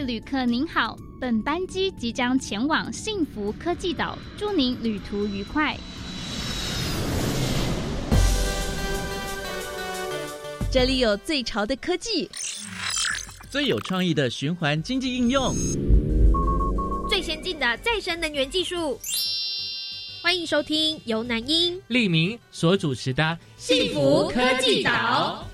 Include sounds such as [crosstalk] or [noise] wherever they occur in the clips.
位旅客您好，本班机即将前往幸福科技岛，祝您旅途愉快。这里有最潮的科技，最有创意的循环经济应用，最先进的再生能源技术。欢迎收听由南英、利明所主持的《幸福科技岛》。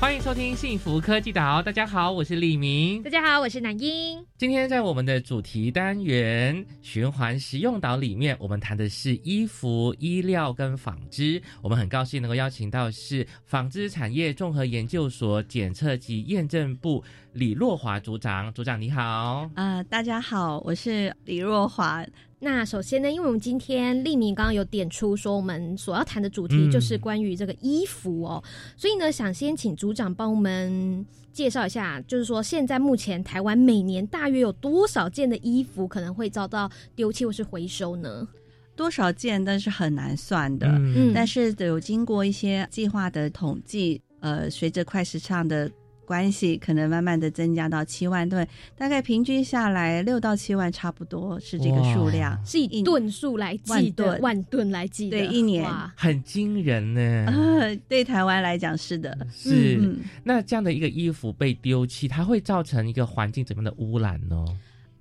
欢迎收听幸福科技岛，大家好，我是李明，大家好，我是南英。今天在我们的主题单元“循环实用岛”里面，我们谈的是衣服、衣料跟纺织。我们很高兴能够邀请到是纺织产业综合研究所检测及验证部李若华组长。组长你好，啊，大家好，我是李若华。那首先呢，因为我们今天立明刚刚有点出说，我们所要谈的主题就是关于这个衣服哦，所以呢，想先请组长帮我们介绍一下，就是说现在目前台湾每年大约有多少件的衣服可能会遭到丢弃或是回收呢？多少件，但是很难算的。嗯，但是有经过一些计划的统计，呃，随着快时尚的。关系可能慢慢的增加到七万吨，大概平均下来六到七万，差不多是这个数量，是以吨数来计的，万吨来计的，对，一年很惊人呢。[laughs] 对台湾来讲是的，是。那这样的一个衣服被丢弃，它会造成一个环境怎么样的污染呢？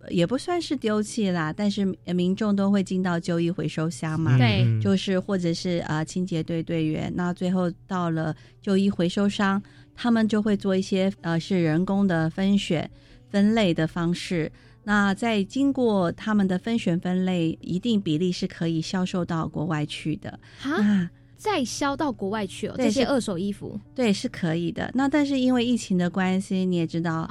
也不算是丢弃啦，但是民众都会进到旧衣回收箱嘛，对，就是或者是啊清洁队队员，那最后到了旧衣回收商。他们就会做一些呃，是人工的分选、分类的方式。那在经过他们的分选分类，一定比例是可以销售到国外去的啊，再销到国外去哦。这些二手衣服，对，是可以的。那但是因为疫情的关系，你也知道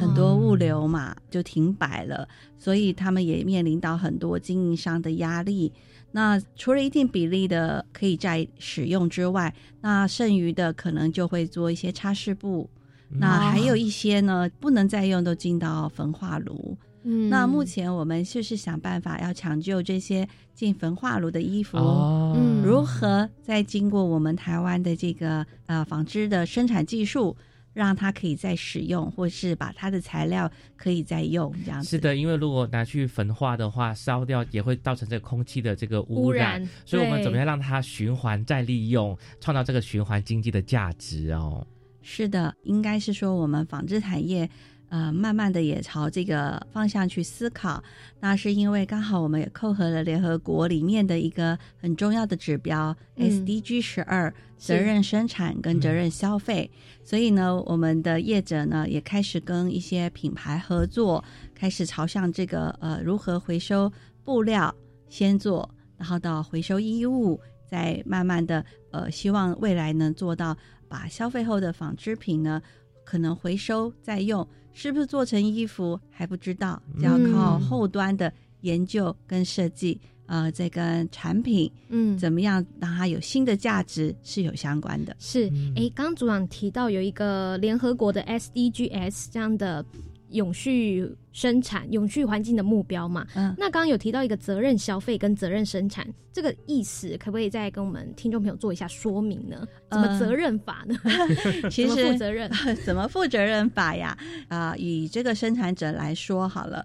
很多物流嘛就停摆了，所以他们也面临到很多经营商的压力。那除了一定比例的可以再使用之外，那剩余的可能就会做一些擦拭布，那还有一些呢不能再用，都进到焚化炉。嗯，那目前我们就是想办法要抢救这些进焚化炉的衣服，嗯，如何再经过我们台湾的这个呃纺织的生产技术。让它可以再使用，或是把它的材料可以再用，这样子。是的，因为如果拿去焚化的话，烧掉也会造成这个空气的这个污染，所以我们怎么样让它循环再利用，创造这个循环经济的价值哦？是的，应该是说我们纺织产业。呃，慢慢的也朝这个方向去思考，那是因为刚好我们也扣合了联合国里面的一个很重要的指标 SDG 十二，责任生产跟责任消费，所以呢，我们的业者呢也开始跟一些品牌合作，开始朝向这个呃如何回收布料先做，然后到回收衣物，再慢慢的呃希望未来能做到把消费后的纺织品呢可能回收再用。是不是做成衣服还不知道，要靠后端的研究跟设计，呃，这跟产品，嗯，怎么样让它有新的价值是有相关的。是，哎，刚刚组长提到有一个联合国的 SDGs 这样的。永续生产、永续环境的目标嘛？嗯，那刚刚有提到一个责任消费跟责任生产，这个意思可不可以再跟我们听众朋友做一下说明呢？怎么责任法呢？[laughs] 其实负责任 [laughs] 怎么负责任法呀？啊，以这个生产者来说好了。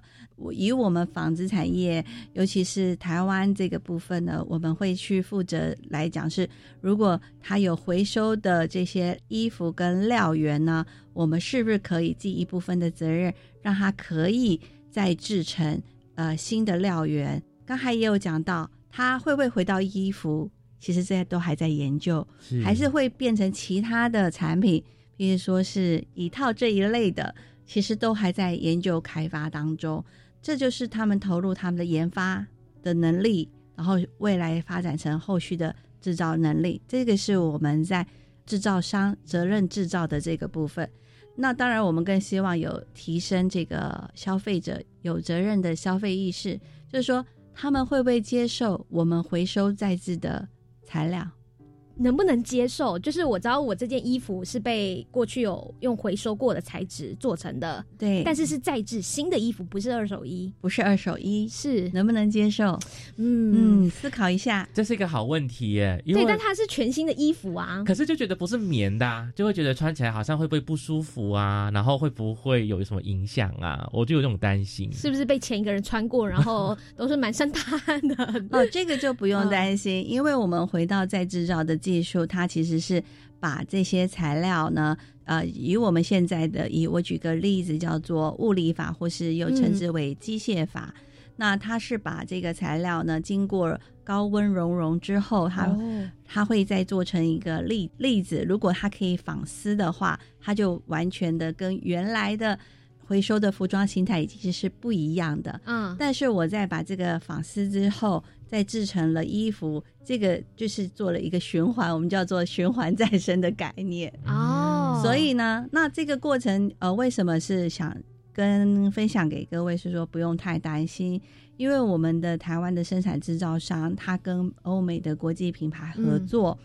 以我们纺织产业，尤其是台湾这个部分呢，我们会去负责来讲是，如果它有回收的这些衣服跟料源呢，我们是不是可以尽一部分的责任，让它可以再制成呃新的料源？刚才也有讲到，它会不会回到衣服？其实这些都还在研究，还是会变成其他的产品，比如说是一套这一类的，其实都还在研究开发当中。这就是他们投入他们的研发的能力，然后未来发展成后续的制造能力。这个是我们在制造商责任制造的这个部分。那当然，我们更希望有提升这个消费者有责任的消费意识，就是说他们会不会接受我们回收再制的材料？能不能接受？就是我知道我这件衣服是被过去有用回收过的材质做成的，对，但是是再制新的衣服，不是二手衣，不是二手衣，是能不能接受？嗯嗯，思考一下。这是一个好问题耶，因对，但它是全新的衣服啊。可是就觉得不是棉的、啊，就会觉得穿起来好像会不会不舒服啊，然后会不会有什么影响啊？我就有这种担心。是不是被前一个人穿过，然后 [laughs] 都是满身大汗的？哦，这个就不用担心，因为我们回到再制造的技术，它其实是把这些材料呢，呃，以我们现在的，以我举个例子，叫做物理法，或是又称之为机械法。那它是把这个材料呢，经过高温熔融之后，它、哦它会再做成一个粒粒子。如果它可以纺丝的话，它就完全的跟原来的回收的服装形态其实是不一样的。嗯，但是我在把这个纺丝之后，再制成了衣服，这个就是做了一个循环，我们叫做循环再生的概念。哦，所以呢，那这个过程，呃，为什么是想跟分享给各位，是说不用太担心，因为我们的台湾的生产制造商，他跟欧美的国际品牌合作，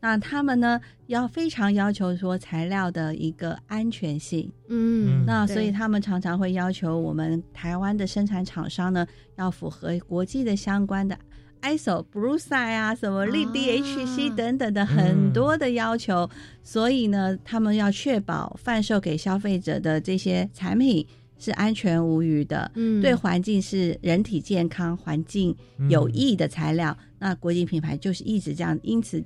那他们呢要非常要求说材料的一个安全性。嗯，那所以他们常常会要求我们台湾的生产厂商呢，要符合国际的相关的 ISO、BRUSA 啊，什么立啊 DHC 等等的很多的要求。所以呢，他们要确保贩售给消费者的这些产品是安全无虞的，嗯对环境是人体健康、环境有益的材料。那国际品牌就是一直这样，因此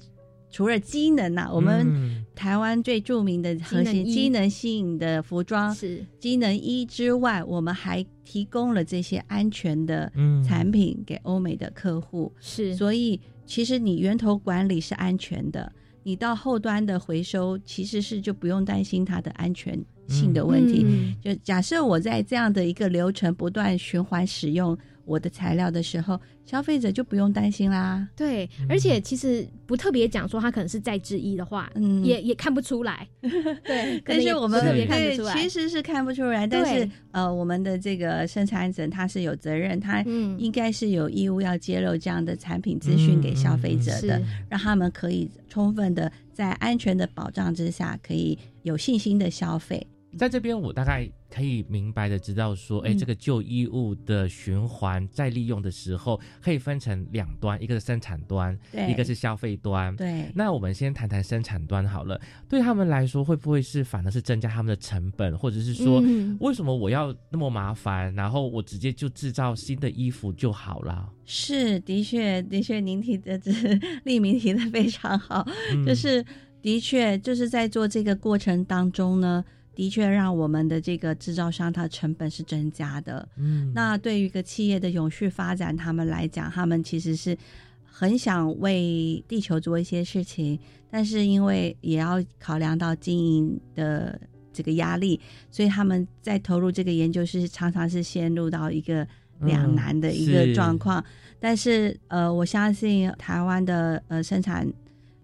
除了机能啊，我们嗯台湾最著名的核心机能吸引的服装是。机能衣之外，我们还提供了这些安全的嗯。产品给欧美的客户。是，所以，其实你源头管理是安全的，你到后端的回收其实是就不用担心它的安全性的问题。嗯。就假设我在这样的一个流程不断循环使用我的材料的时候，消费者就不用担心啦。对，而且其实不特别讲说它可能是再制衣的话，嗯也也看不出来。[laughs] 对，但是我们特别看不出来。其实是看不出来，但是呃，我们的这个生产者他是有责任，他嗯应该是有义务要揭露这样的产品资讯给消费者的，是让他们可以充分的在安全的保障之下，可以有信心的消费。在这边，我大概可以明白的知道说，哎、嗯这个旧衣物的循环再利用的时候，可以分成两端，一个是生产端，对。一个是消费端。对，那我们先谈谈生产端好了，对他们来说，会不会是反而是增加他们的成本，或者是说，嗯。为什么我要那么麻烦，然后我直接就制造新的衣服就好了？是的确，的确，您提的这 [laughs] 立明提的非常好，嗯。就是的确就是在做这个过程当中呢，的确让我们的这个制造商它成本是增加的。嗯那对于一个企业的永续发展，他们来讲，他们其实是很想为地球做一些事情，但是因为也要考量到经营的这个压力，所以他们在投入这个研究是常常是陷入到一个两难的一个是状况。但是呃，我相信台湾的呃生产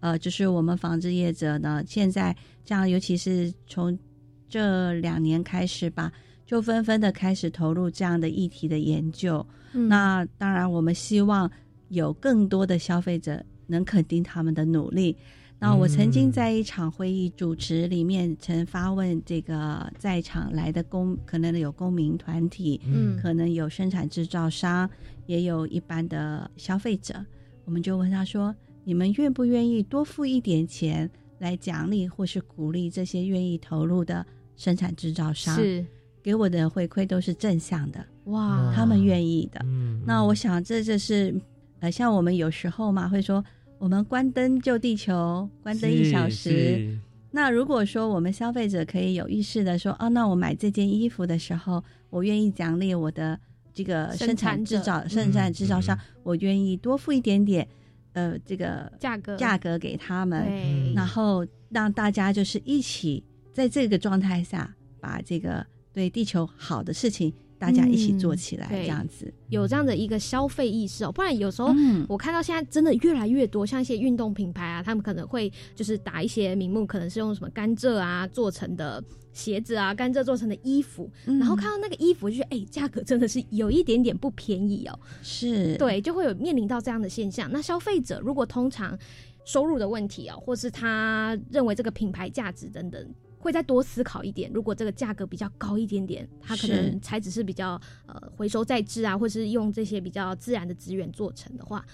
呃，就是我们纺织业者呢，现在这样，尤其是从这两年开始吧，就纷纷的开始投入这样的议题的研究。嗯那当然，我们希望有更多的消费者能肯定他们的努力。那我曾经在一场会议主持里面，曾发问这个在场来的公，可能有公民团体，嗯可能有生产制造商，也有一般的消费者。我们就问他说：“你们愿不愿意多付一点钱来奖励或是鼓励这些愿意投入的生产制造商？”是。给我的回馈都是正向的，哇，他们愿意的。嗯。那我想这就是呃，像我们有时候嘛会说，我们关灯救地球，关灯一小时。那如果说我们消费者可以有意识的说，哦，那我买这件衣服的时候，我愿意奖励我的这个生产制造生生产制造商，我愿意多付一点点，呃，这个价格。价格给他们，然后让大家就是一起在这个状态下，把这个对地球好的事情，大家一起做起来，这样子。有这样的一个消费意识哦，不然有时候嗯我看到现在真的越来越多，像一些运动品牌啊，他们可能会就是打一些名目，可能是用什么甘蔗啊做成的鞋子啊，甘蔗做成的衣服，嗯然后看到那个衣服就觉得，哎、价格真的是有一点点不便宜哦。是，对，就会有面临到这样的现象。那消费者如果通常收入的问题啊，或是他认为这个品牌价值等等，会再多思考一点。如果这个价格比较高一点点，它可能材质是比较呃回收再制啊，或是用这些比较自然的资源做成的话，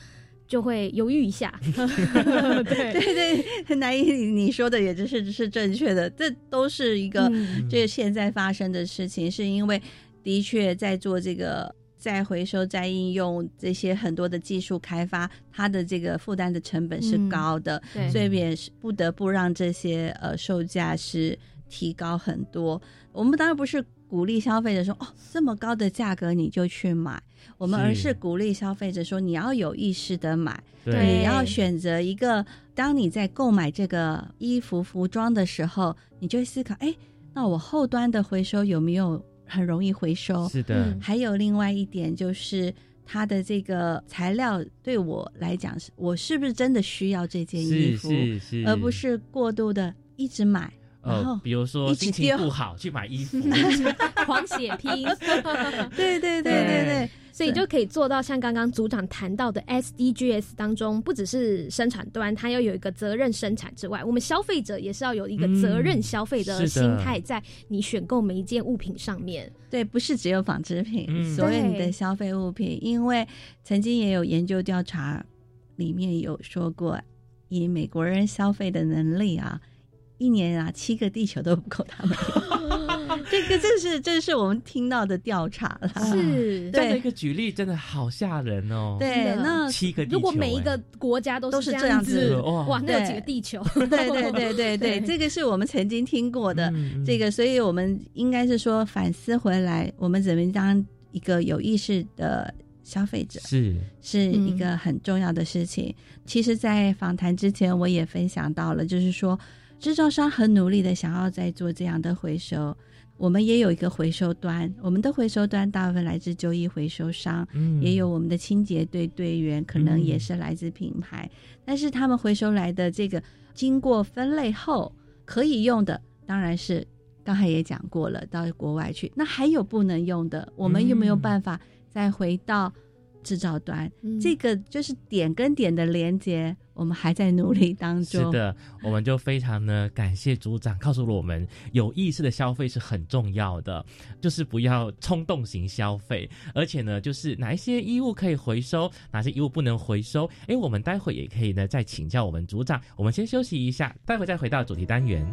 就会犹豫一下。对，[laughs] 对对，[laughs] 南一你说的也就是是正确的，这都是一个嗯这个现在发生的事情，是因为的确在做这个再回收、再应用这些很多的技术开发，它的这个负担的成本是嗯高的，对所以也是不得不让这些呃售价是提高很多。我们当然不是鼓励消费者说哦这么高的价格你就去买，我们而是鼓励消费者说你要有意识的买，对。你要选择一个，当你在购买这个衣服、服装的时候，你就会思考：哎，那我后端的回收有没有很容易回收？是的。嗯，还有另外一点就是，它的这个材料对我来讲是，我是不是真的需要这件衣服，是是，而不是过度的一直买，呃，比如说心情不好去买衣服，[laughs] 狂血拼。[laughs] 对对对对对对，所以就可以做到像刚刚组长谈到的 SDGs 当中，不只是生产端它要有一个责任生产之外，我们消费者也是要有一个责任消费的心态，在你选购每一件物品上面。对，不是只有纺织品，嗯所有你的消费物品，因为曾经也有研究调查，里面有说过，以美国人消费的能力啊，一年啊七个地球都不够他们。[laughs] 这个这是这是我们听到的调查啦。是，这样的对一个举例真的好吓人哦。对，那七个地球，如果每一哎个国家都都是是这样子子，哇哇，那有几个地球？[laughs] 对对对对 [laughs] 对，这个是我们曾经听过的。这个，所以我们应该是说反思回来，我们怎么当一个有意识的消费者。是是一个很重要的事情。其实，在访谈之前，我也分享到了，就是说，制造商很努力的想要在做这样的回收。我们也有一个回收端，我们的回收端大部分来自旧衣回收商，嗯也有我们的清洁队队员，可能嗯也是来自品牌。但是他们回收来的这个经过分类后可以用的，当然是刚才也讲过了，到国外去。那还有不能用的，我们有没有嗯办法再回到制造端？嗯这个就是点跟点的连接，我们还在努力当中。是的，我们就非常呢感谢组长告诉了我们，有意识的消费是很重要的，就是不要冲动型消费，而且呢，就是哪一些衣物可以回收，哪些衣物不能回收。诶，我们待会也可以呢再请教我们组长。我们先休息一下，待会再回到主题单元。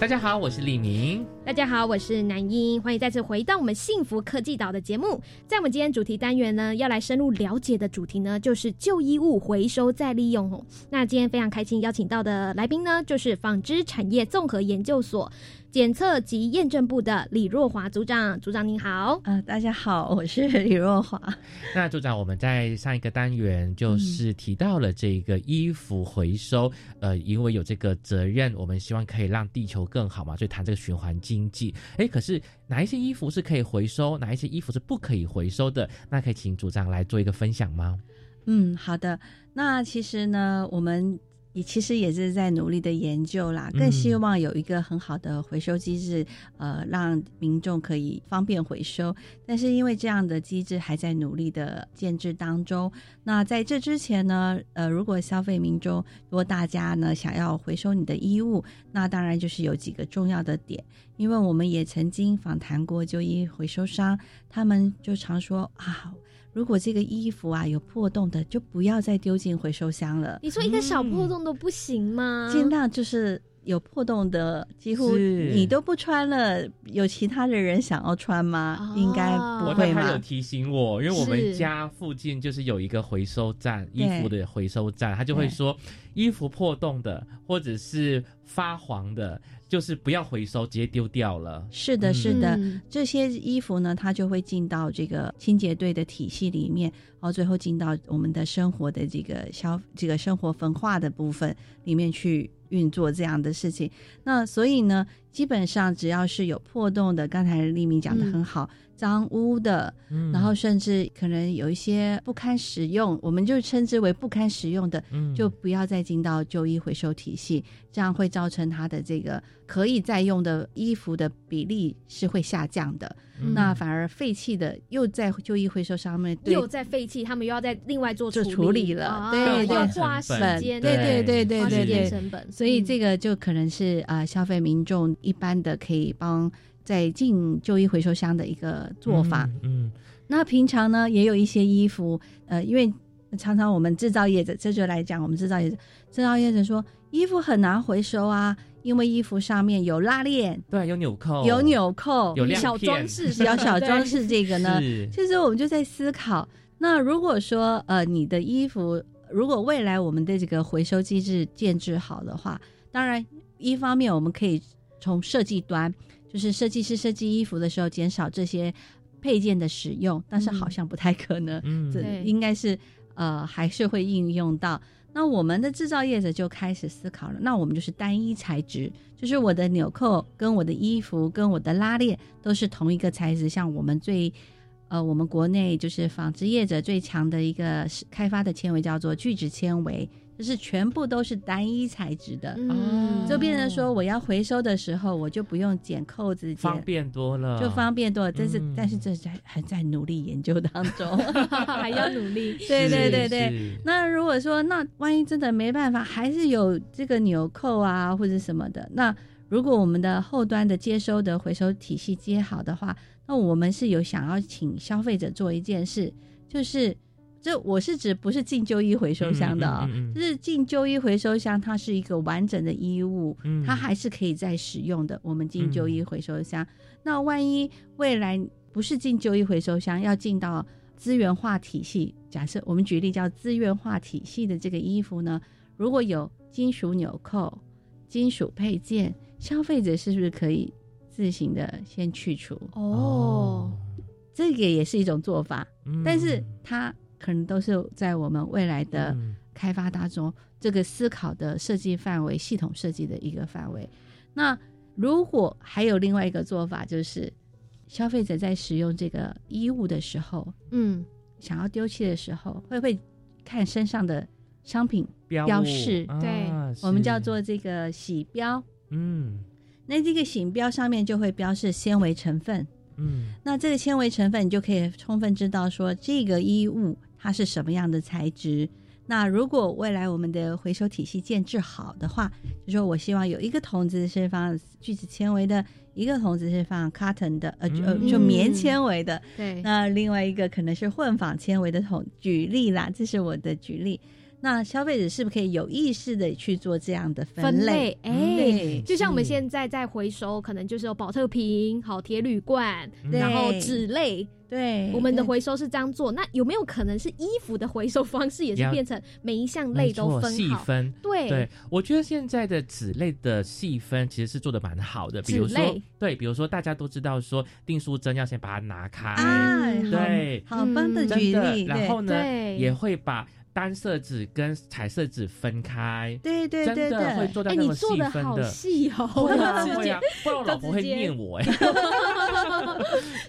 大家好，我是李明。大家好，我是南英，欢迎再次回到我们幸福科技岛的节目。在我们今天主题单元呢，要来深入了解的主题呢，就是旧衣物回收再利用。那今天非常开心邀请到的来宾呢，就是纺织产业综合研究所检测及验证部的李若华组长。组长您好。呃、大家好，我是李若华。那组长，我们在上一个单元就是提到了这个衣服回收，呃，因为有这个责任，我们希望可以让地球更好嘛，所以谈这个循环经济。诶，可是哪一些衣服是可以回收，哪一些衣服是不可以回收的？那可以请组长来做一个分享吗？嗯，好的。那其实呢，我们也其实也是在努力的研究啦，更希望有一个很好的回收机制，呃，让民众可以方便回收。但是因为这样的机制还在努力的建制当中，那在这之前呢，呃，如果消费民众，如果大家呢想要回收你的衣物，那当然就是有几个重要的点，因为我们也曾经访谈过就医回收商，他们就常说啊。如果这个衣服啊有破洞的，就不要再丢进回收箱了。你说一个小破洞都不行吗？尽量就是有破洞的，几乎你都不穿了，有其他的人想要穿吗？哦应该不我会嘛。他有提醒我，因为我们家附近就是有一个回收站，衣服的回收站，他就会说，衣服破洞的或者是发黄的，就是不要回收，直接丢掉了。是的，嗯是的，嗯这些衣服呢，它就会进到这个清洁队的体系里面，然后最后进到我们的生活的这个消这个生活焚化的部分里面去运作这样的事情。那所以呢，基本上只要是有破洞的，刚才丽明讲的很好，脏污的，嗯然后甚至可能有一些不堪使用，我们就称之为不堪使用的，嗯就不要再再进到旧衣回收体系，这样会造成它的这个可以再用的衣服的比例是会下降的。嗯。那反而废弃的又在旧衣回收上面又在废弃，他们又要再另外做做处处理了啊对对要花时间，对对对对对对成本，所以嗯。这个就可能是呃消费民众一般的可以帮在进旧衣回收箱的一个做法。嗯，那平常呢，也有一些衣服，呃，因为常常我们制造业者，这就来讲，我们制造业者，制造业者说衣服很难回收啊，因为衣服上面有拉链、对，有纽扣，有纽扣、有小装饰小小装饰，这个呢，[laughs] 其实我们就在思考，那如果说呃你的衣服，如果未来我们的这个回收机制建制好的话，当然一方面我们可以从设计端，就是设计师设计衣服的时候减少这些配件的使用，但是好像不太可能，嗯。这应该是呃还是会应用到。那我们的制造业者就开始思考了，那我们就是单一材质，就是我的纽扣跟我的衣服跟我的拉链都是同一个材质，像我们最呃我们国内就是纺织业者最强的一个是开发的纤维叫做聚酯纤维，就是全部都是单一材质的，嗯，就变成说我要回收的时候，我就不用剪扣子方。便多了，就方便多了，但是、嗯。但是这在还在努力研究当中。[laughs] 还要努力，[laughs] 对对对对，那如果说那万一真的没办法，还是有这个纽扣啊或者什么的，那如果我们的后端的接收的回收体系接好的话，那我们是有想要请消费者做一件事，就是这我是指不是进旧衣回收箱的哦，嗯嗯嗯嗯就是进旧衣回收箱，它是一个完整的衣物，嗯。它还是可以再使用的。我们进旧衣回收箱，那万一未来不是进旧衣回收箱，要进到资源化体系，假设我们举例叫资源化体系的这个衣服呢，如果有金属纽扣、金属配件，消费者是不是可以自行的先去除？哦，这个也是一种做法，嗯但是它可能都是在我们未来的嗯。开发当中，这个思考的设计范围、系统设计的一个范围。那如果还有另外一个做法，就是消费者在使用这个衣物的时候，嗯，想要丢弃的时候，会不会看身上的商品？标物标示？啊对。我们叫做这个洗标。嗯。那这个洗标上面就会标示纤维成分，嗯。那这个纤维成分，你就可以充分知道说这个衣物它是什么样的材质。那如果未来我们的回收体系建制好的话，就说我希望有一个桶子是放聚酯纤维的，一个桶子是放 cotton 的，呃，就呃嗯就棉纤维的，对，那另外一个可能是混纺纤维的桶。举例啦，这是我的举例。那消费者是不是可以有意识的去做这样的分分类？类，哎，对。就像我们是现在在回收，可能就是有保特瓶、好铁铝罐，嗯。然后对纸类，对，我们的回收是这样做。那有没有可能是衣服的回收方式也是要变成每一项类都分好？细分。对。对，我觉得现在的纸类的细分其实是做的蛮好的，比如说对，比如说大家都知道说订书针要先把它拿开，对。好好棒的嗯举，例，然后呢也会把单色纸跟彩色纸分开，对对对真的会对，哎，你做到那么细做的好分的。细哦，会啊 [laughs] 会啊，不然我老婆会念我哎。[laughs]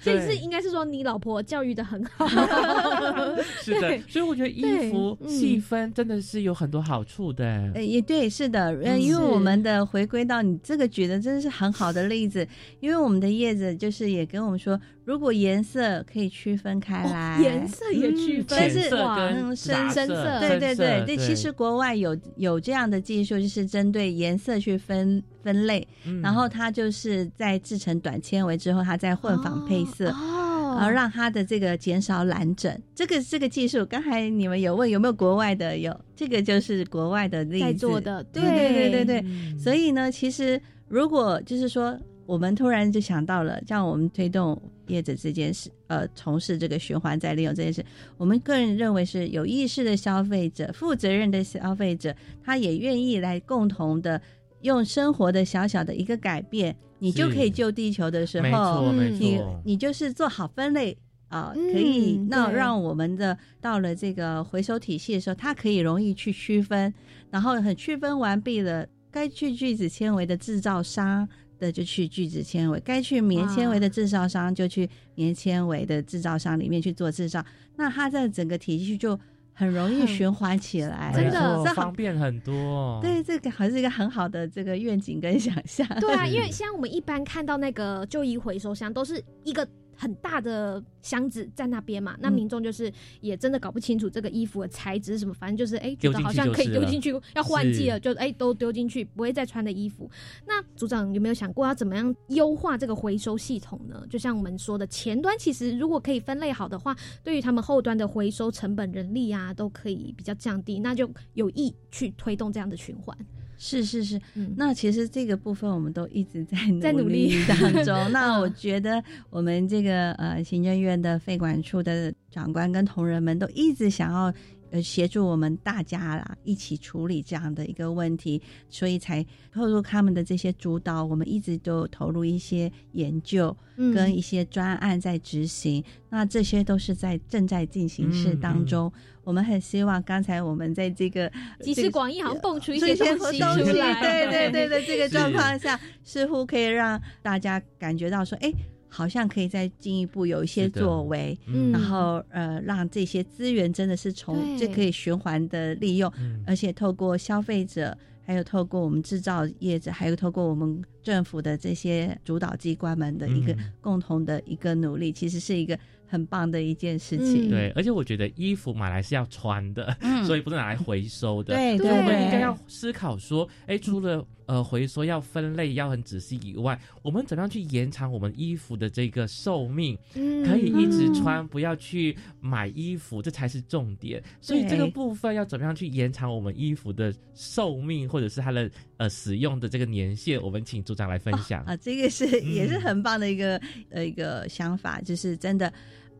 所以是对应该是说你老婆教育的很好，[laughs] 是的，所以我觉得衣服嗯。细分真的是有很多好处的。呃，也对，是的，呃，嗯。因为我们的回归到你这个举的真的是很好的例子，因为我们的叶子就是也跟我们说，如果颜色可以区分开来，哦颜色也区分，但是哇深深色。对对对，对，这其实国外有有这样的技术，就是针对颜色去分分类，嗯。然后它就是在制成短纤维之后，它再混纺配色。哦，然后让它的这个减少蓝疹，这个这个技术，刚才你们有问有没有国外的？有，这个就是国外的例子。在做的，对对对对对。嗯。所以呢，其实如果就是说，我们突然就想到了，像我们推动业者这件事，呃，从事这个循环再利用这件事，我们个人认为是有意识的消费者、负责任的消费者，他也愿意来共同的用生活的小小的一个改变，你就可以救地球的时候，你，你就是做好分类。啊、嗯可以，那让我们的到了这个回收体系的时候，它可以容易去区分，然后很区分完毕了，该去聚酯纤维的制造商的就去聚酯纤维，该去棉纤维的制造商就去棉纤维的制造商里面去做制造，那它在整个体系就很容易循环起来，真的这方便很多。对，这个还是一个很好的这个愿景跟想象。对啊，[laughs] 因为现在我们一般看到那个旧衣回收箱都是一个很大的箱子在那边嘛，那嗯民众就是也真的搞不清楚这个衣服的材质是什么，反正就是哎、觉得好像可以丢进去，要换季了就哎、都丢进去，不会再穿的衣服。那组长有没有想过要怎么样优化这个回收系统呢？就像我们说的，前端其实如果可以分类好的话，对于他们后端的回收成本、人力啊，都可以比较降低，那就有益去推动这样的循环。是是是，嗯，那其实这个部分我们都一直在在努力力当中。[laughs] 那嗯我觉得我们这个呃行政院的费管处的长官跟同仁们都一直想要。呃，协助我们大家啦，一起处理这样的一个问题，所以才透入他们的这些主导，我们一直都投入一些研究嗯跟一些专案在执行。那这些都是在正在进行式当中。我们很希望刚才我们在这个 [laughs] 集思广益，好像蹦出一这些些东西东西，出来。对对 [laughs] 对对，这个状况下，似乎可以让大家感觉到说，哎，好像可以再进一步有一些作为，嗯。然后呃，让这些资源真的是从这可以循环的利用，嗯。而且透过消费者，还有透过我们制造业者，还有透过我们政府的这些主导机关们的一个嗯。共同的一个努力，其实是一个很棒的一件事情。嗯。对，而且我觉得衣服买来是要穿的，嗯。[laughs] 所以不是拿来回收的。对所以我们应该要思考说，哎，除了呃回收要分类要很仔细以外，我们怎么样去延长我们衣服的这个寿命，嗯。可以一直穿，不要去买衣服，这才是重点。所以这个部分要怎么样去延长我们衣服的寿命，或者是它的呃使用的这个年限，我们请组长来分享。啊，这个是嗯。也是很棒的一个、呃一个想法，就是真的，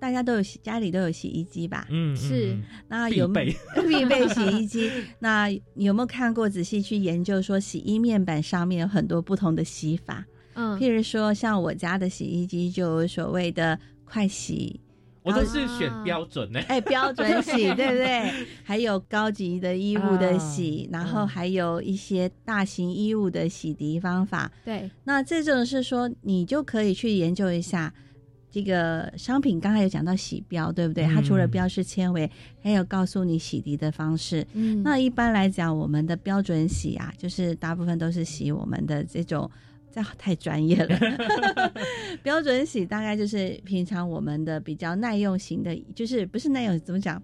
大家都有洗家里都有洗衣机吧？嗯，嗯是嗯那有没 [laughs] 必备洗衣机？那有没有看过仔细去研究说洗衣面板上面有很多不同的洗法？嗯譬如说，像我家的洗衣机就有所谓的快洗。我都是选标准呢。哎，标准洗 [laughs] 对不对？还有高级的衣物的洗，啊然后还有一些大型衣物的洗涤方法。对，那这种是说，你就可以去研究一下这个商品。刚才有讲到洗标，对不对？嗯它除了标示纤维，还有告诉你洗涤的方式。嗯那一般来讲，我们的标准洗啊，就是大部分都是洗我们的这种。这太专业了，[laughs] 标准洗大概就是平常我们的比较耐用型的，就是不是耐用怎么讲？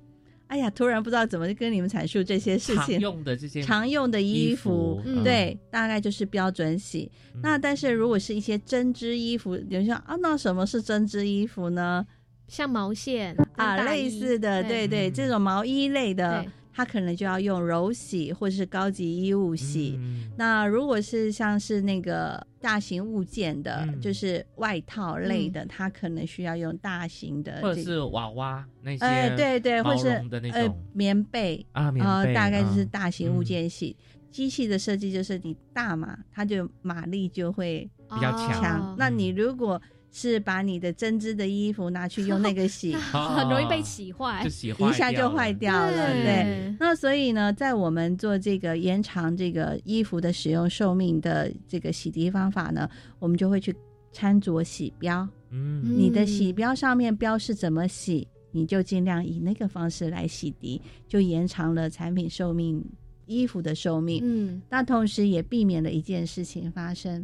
哎呀，突然不知道怎么跟你们阐述这些事情常。用的这些常用的衣衣服，嗯对，大概就是标准洗。嗯那但是如果是一些针织衣服，有人说啊，那什么是针织衣服呢？像毛线啊，类似的，对对，嗯这种毛衣类的对，它可能就要用柔洗或者是高级衣物洗。嗯那如果是像是那个大型物件的，嗯就是外套类的，它可能需要用大型的或者，是娃娃那些，呃，对对，或毛是绒的那呃种棉被，啊，棉呃，被大概就是啊大型物件洗。机器的设计就是你大嘛，它就马力就会比较强强。哦那你如果是把你的针织的衣服拿去用那个洗，[laughs] 很 [laughs] 容易被洗坏。就，洗一下就坏掉了，对。对，那所以呢，在我们做这个延长这个衣服的使用寿命的这个洗涤方法呢，我们就会去参着洗标，嗯。嗯。你的洗标上面标示怎么洗，你就尽量以那个方式来洗涤，就延长了产品寿命、衣服的寿命。嗯。那同时也避免了一件事情发生，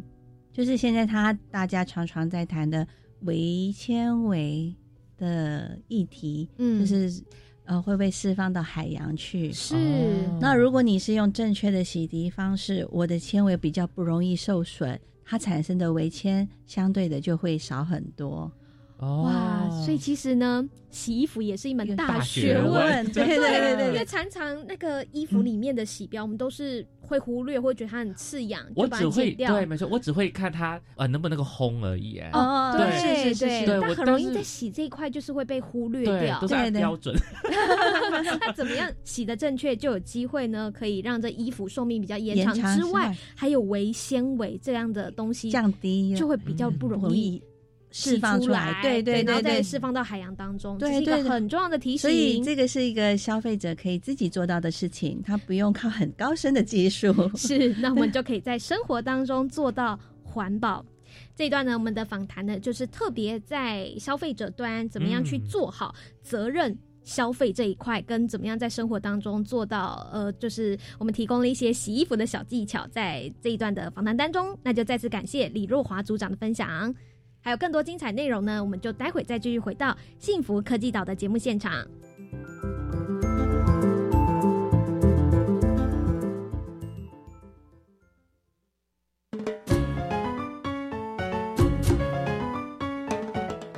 就是现在他大家常常在谈的微纤维的议题，嗯，就是呃会被释放到海洋去。是哦那如果你是用正确的洗涤方式，我的纤维比较不容易受损，它产生的微纤相对的就会少很多。哦。哇，所以其实呢，洗衣服也是一门大学学问。问，对对对对对。因为常常那个衣服里面的洗标，我们都是会忽略，会觉得它很刺痒，就把我只会它剪掉。对，没错，我只会看它呃能不能够烘而已。哎哦对。是是是对。是，对但很容易在洗这一块就是会被忽略，掉。都。是按对。对标准。[laughs] 那怎么样洗的正确，就有机会呢，可以让这衣服寿命比较延长延长之外，还有微纤维这样的东西，降低就会比较不容易释放出来。对对然后再对对，释放到海洋当中，对这是一个很重要的提醒。所以这个是一个消费者可以自己做到的事情，他不用靠很高深的技术。[laughs] 是，那我们就可以在生活当中做到环保。这一段呢，我们的访谈呢，就是特别在消费者端怎么样去嗯做好责任消费这一块，跟怎么样在生活当中做到，呃，就是我们提供了一些洗衣服的小技巧，在这一段的访谈当中，那就再次感谢李若华组长的分享。还有更多精彩内容呢，我们就待会再继续回到幸福科技岛的节目现场。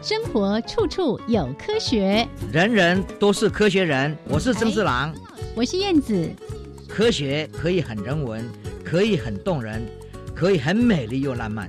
生活处处有科学，人人都是科学人。我是曾志郎，我是燕子。科学可以很人文，可以很动人，可以很美丽又浪漫。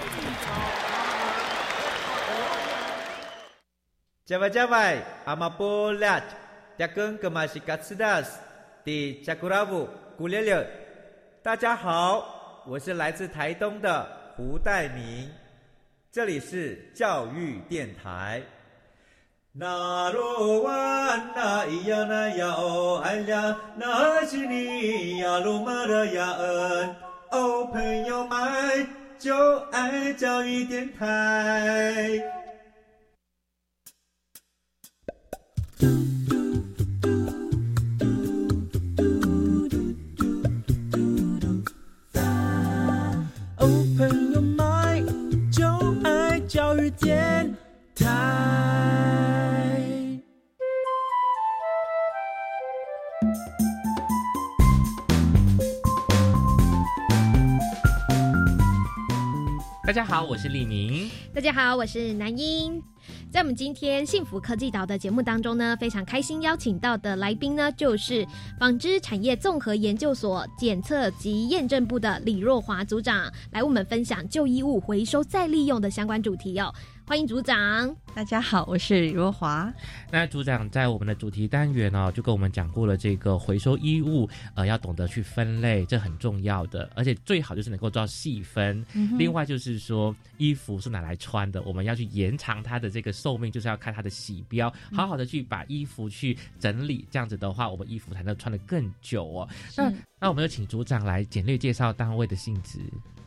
Jawai-jawai, amapolat, dagang kemasikat di Jakuravu, Gulele。大家好，我是来自台东的胡代明，这里是教育电台。那罗哇那咿呀那呀哦哎呀，那是你呀鲁玛的呀恩哦，朋友们就爱教育电台。电大家好，我是李明。大家好，我是南英。在我们今天幸福科技岛的节目当中呢，非常开心邀请到的来宾呢，就是纺织产业综合研究所检测及验证部的李若华组长，来我们分享旧衣物回收再利用的相关主题哦。欢迎组长，大家好，我是李若华。那组长在我们的主题单元呢，就跟我们讲过了这个回收衣物，呃，要懂得去分类，这很重要的，而且最好就是能够做到细分。另外就是说，衣服是拿来穿的，我们要去延长它的这个寿命，就是要看它的洗标，好好的去把衣服去整理，这样子的话，我们衣服才能穿得更久哦。那那我们就请组长来简略介绍单位的性质。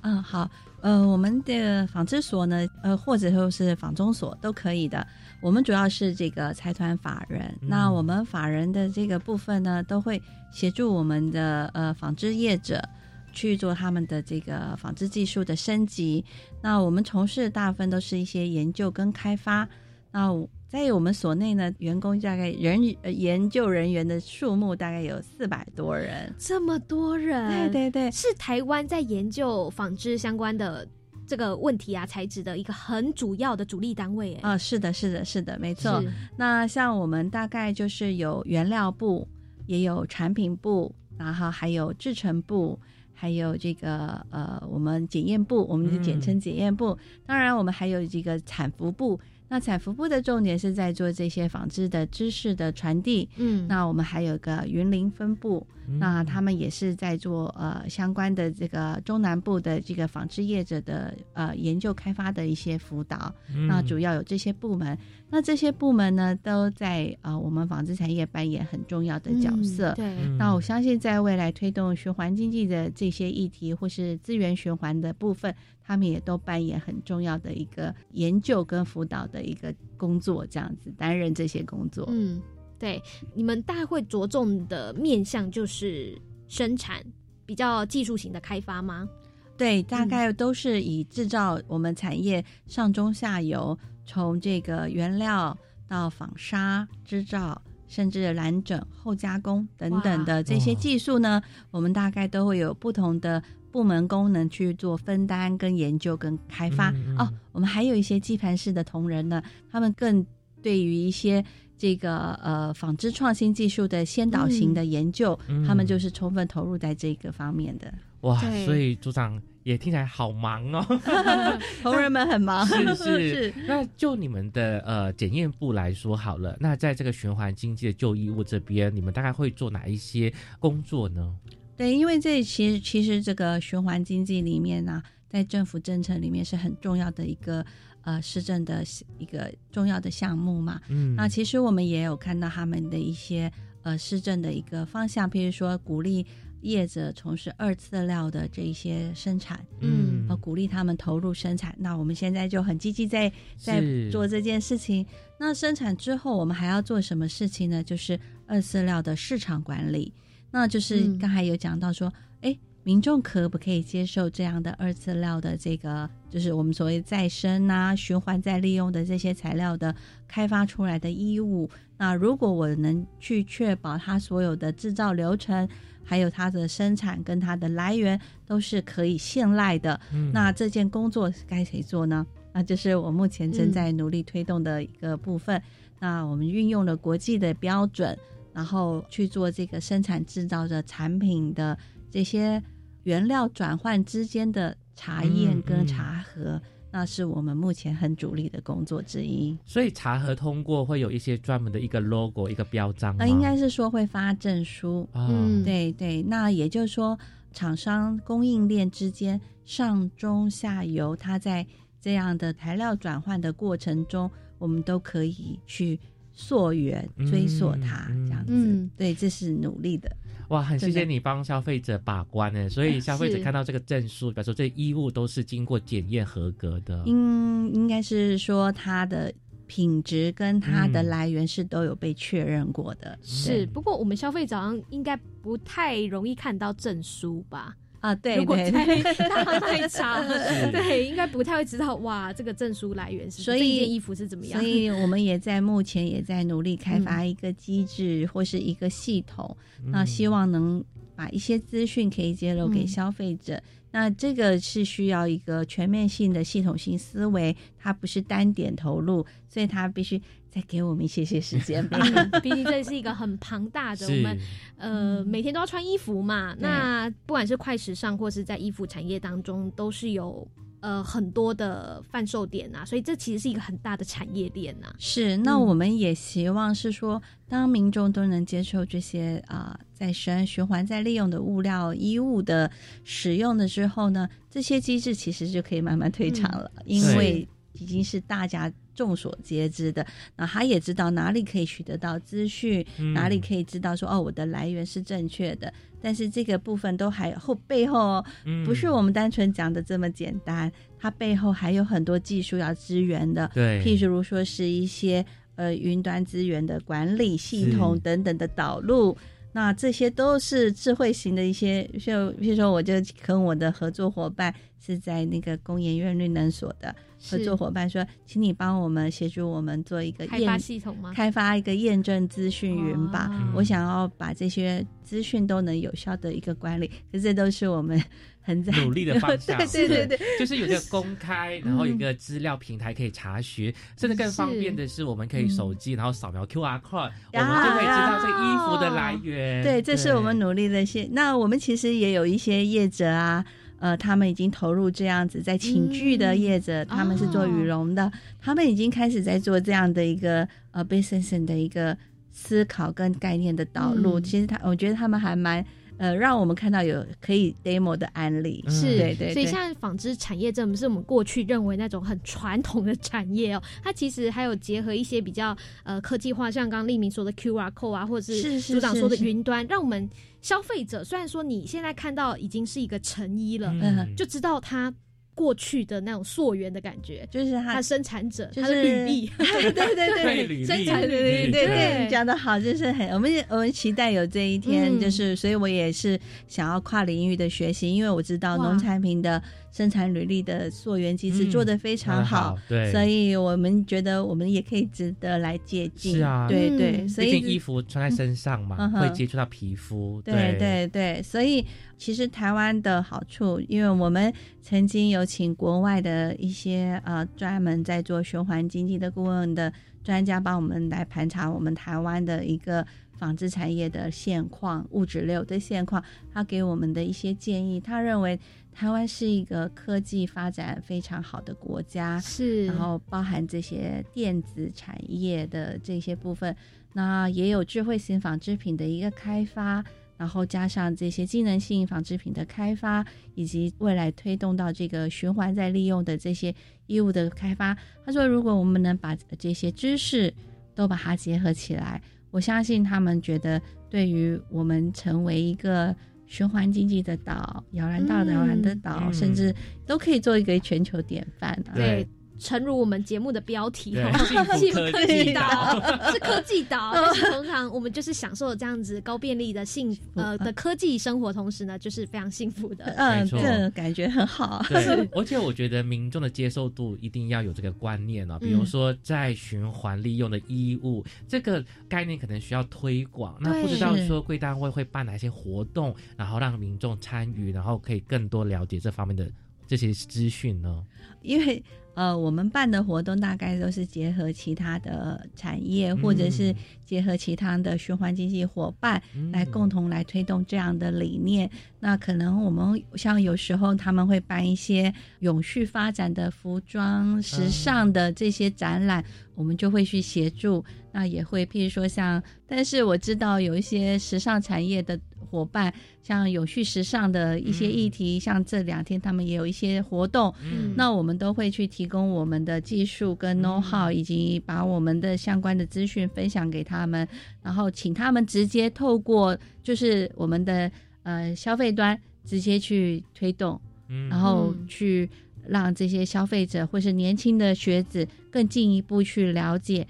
嗯，好，呃，我们的纺织所呢，呃，或者说是纺中所都可以的。我们主要是这个财团法人，那我们法人的这个部分呢，都会协助我们的呃纺织业者去做他们的这个纺织技术的升级。那我们从事大部分都是一些研究跟开发。那在我们所内呢，员工大概人研究人员的数目大概有四百多人，这么多人，对对对，是台湾在研究纺织相关的这个问题啊，材质的一个很主要的主力单位。啊，是的，是的，是的，没错。那像我们大概就是有原料部，也有产品部，然后还有制成部，还有这个呃，我们检验部，我们就简称检验部。当然，我们还有这个产服部。那采服部的重点是在做这些纺织的知识的传递，嗯，那我们还有个云林分部，那他们也是在做呃相关的这个中南部的这个纺织业者的呃研究开发的一些辅导，那主要有这些部门，那这些部门呢都在呃我们纺织产业扮演很重要的角色，对，那我相信在未来推动循环经济的这些议题或是资源循环的部分。他们也都扮演很重要的一个研究跟辅导的一个工作，这样子担任这些工作。嗯，对，你们大会着重的面向就是生产比较技术型的开发吗？对，大概都是以制造我们产业上中下游，从这个原料到纺纱织造，甚至染整、后加工等等的这些技术呢，我们大概都会有不同的部门功能去做分担、跟研究、跟开发。哦，我们还有一些基盘式的同仁呢，他们更对于一些这个呃纺织创新技术的先导型的研究，他们就是充分投入在这个方面的。哇，所以组长也听起来好忙哦，[laughs] 同仁们很忙。[laughs] 是 [laughs] 是，那就你们的呃检验部来说好了，那在这个循环经济的旧衣物这边，你们大概会做哪一些工作呢？对，因为这其实其实这个循环经济里面呢，在政府政策里面是很重要的一个呃市政的一个重要的项目嘛。嗯，那其实我们也有看到他们的一些呃市政的一个方向，譬如说鼓励。业者从事二次料的这一些生产，嗯，呃，鼓励他们投入生产。那我们现在就很积极在在做这件事情。那生产之后，我们还要做什么事情呢？就是二次料的市场管理。那就是刚才有讲到说，哎，民众可不可以接受这样的二次料的这个，就是我们所谓再生啊、循环再利用的这些材料的开发出来的衣物？那如果我能去确保它所有的制造流程。还有它的生产跟它的来源都是可以信赖的。那这件工作该谁做呢？那就是我目前正在努力推动的一个部分。那我们运用了国际的标准，然后去做这个生产制造的产品的这些原料转换之间的查验跟查核。那是我们目前很主力的工作之一，所以查核通过会有一些专门的一个 logo 一个标章。那应该是说会发证书，嗯，对对。那也就是说，厂商供应链之间上中下游，它在这样的材料转换的过程中，我们都可以去溯源追溯它，这样子。对，这是努力的。哇，很谢谢你帮消费者把关呢，所以消费者看到这个证书，表示说这衣物都是经过检验合格的。应应该是说它的品质跟它的来源是都有被确认过的。是，不过我们消费者应该不太容易看到证书吧？啊，对，如果在大卖场，对，应该不太会知道哇，这个证书来源是，所以这件衣服是怎么样？所以我们也在目前也在努力开发一个机制或是一个系统，那希望能把一些资讯可以揭露给消费者。那这个是需要一个全面性的系统性思维，它不是单点投入，所以它必须。再给我们一些些时间吧，[laughs] 毕竟这是一个很庞大的，我们呃每天都要穿衣服嘛。那不管是快时尚或是在衣服产业当中，都是有呃很多的贩售点啊，所以这其实是一个很大的产业链呐。是，那我们也希望是说，当民众都能接受这些啊再生、循环再利用的物料衣物的使用的时候呢，这些机制其实就可以慢慢退场了，因为已经是大家。众所皆知的，那他也知道哪里可以取得到资讯，哪里可以知道说哦，我的来源是正确的。但是这个部分都还后背后，不是我们单纯讲的这么简单，它背后还有很多技术要支援的。对，譬如说是一些呃云端资源的管理系统等等的导入。那这些都是智慧型的一些，就譬如说，我就跟我的合作伙伴是在那个工研院绿能所的合作伙伴说，请你帮我们协助我们做一个开发系统吗？开发一个验证资讯云吧。我想要把这些资讯都能有效的一个管理，可这都是我们。很努力的方向，[laughs] 对对对，就是有个 [laughs] 公开，然后有个资料平台可以查询，甚至更方便的是，我们可以手机然后扫描 Q R code，我们就可以知道这个衣服的来源。对，这是我们努力的些。那我们其实也有一些业者啊，呃，他们已经投入这样子，在寝具的业者，他们是做羽绒的，他们已经开始在做这样的一个呃 business 的一个思考跟概念的导入。其实他，我觉得他们还蛮。呃，让我们看到有可以 demo 的案例，是，对对。所以，像纺织产业，这不是我们过去认为那种很传统的产业哦，它其实还有结合一些比较呃科技化，像刚刚立明说的 QR code 啊，或者是组长说的云端，让我们消费者虽然说你现在看到已经是一个成衣了，嗯，就知道它过去的那种溯源的感觉，就是它它生产者，就是履历，[laughs] [laughs] 对对对生产履历，对。对对，讲的好，就是很我们我们期待有这一天，嗯。就是所以我也是想要跨领域的学习，因为我知道农产品的生产履历的溯源机制嗯。做得非常很好好，对。所以我们觉得我们也可以值得来借鉴，是啊。对对，嗯。所以衣服穿在身上嘛，嗯。会接触到皮肤。对对对，所以其实台湾的好处，因为我们曾经有请国外的一些呃专门在做循环经济的顾问的专家帮我们来盘查我们台湾的一个纺织产业的现况、物质流的现况，他给我们的一些建议，他认为台湾是一个科技发展非常好的国家，是，然后包含这些电子产业的这些部分，那也有智慧型纺织品的一个开发，然后加上这些机能性纺织品的开发，以及未来推动到这个循环再利用的这些衣物的开发。他说，如果我们能把这些知识都把它结合起来，我相信他们觉得对于我们成为一个。循环经济的岛，摇篮岛的摇篮的岛，嗯甚至都可以做一个全球典范啊！对，诚如我们节目的标题对哦，[laughs] 幸福科技岛岛是科技岛，[laughs] 但是通常我们就是享受这样子高便利的幸福呃的科技生活，同时呢，就是非常幸福的。嗯，没错这感觉很好。对，而且我觉得民众的接受度一定要有这个观念哦，比如说在循环利用的衣物、这个概念，可能需要推广。那不知道说贵单位会办哪些活动，然后让民众参与，然后可以更多了解这方面的这些资讯呢？因为呃，我们办的活动大概都是结合其他的产业，或者是结合其他的循环经济伙伴，嗯来共同来推动这样的理念。那可能我们像有时候他们会办一些永续发展的服装、时尚的这些展览，我们就会去协助。那也会譬如说像，但是我知道有一些时尚产业的。伙伴像有序时尚的一些议题，嗯、像这两天他们也有一些活动，嗯，那我们都会去提供我们的技术跟 know how，、嗯、以及把我们的相关的资讯分享给他们，然后请他们直接透过就是我们的呃消费端直接去推动，嗯，然后去让这些消费者或是年轻的学子更进一步去了解。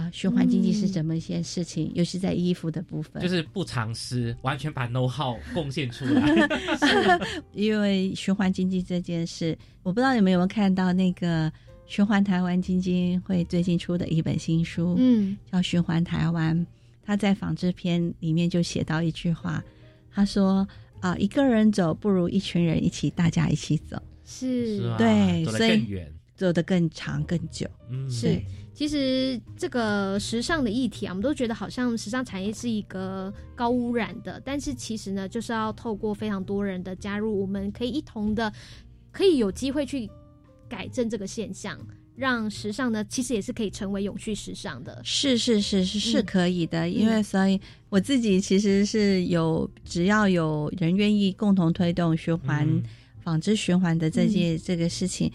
啊，循环经济是怎么一件事情？嗯、尤其在衣服的部分，就是不藏私，完全把 know how 贡献出来。[laughs] 因为循环经济这件事，我不知道你们有没有看到那个循环台湾基金会最近出的一本新书，嗯，叫《循环台湾》。他在纺织篇里面就写到一句话，他说：“啊，一个人走不如一群人一起，大家一起走。”是，是对，走得更远，走得更长更久。嗯，是。其实这个时尚的议题啊，我们都觉得好像时尚产业是一个高污染的，但是其实呢，就是要透过非常多人的加入，我们可以一同的，可以有机会去改正这个现象，让时尚呢，其实也是可以成为永续时尚的。是是是是是可以的，嗯、因为所以我自己其实是有，只要有人愿意共同推动循环、嗯、纺织循环的这件、嗯、这个事情。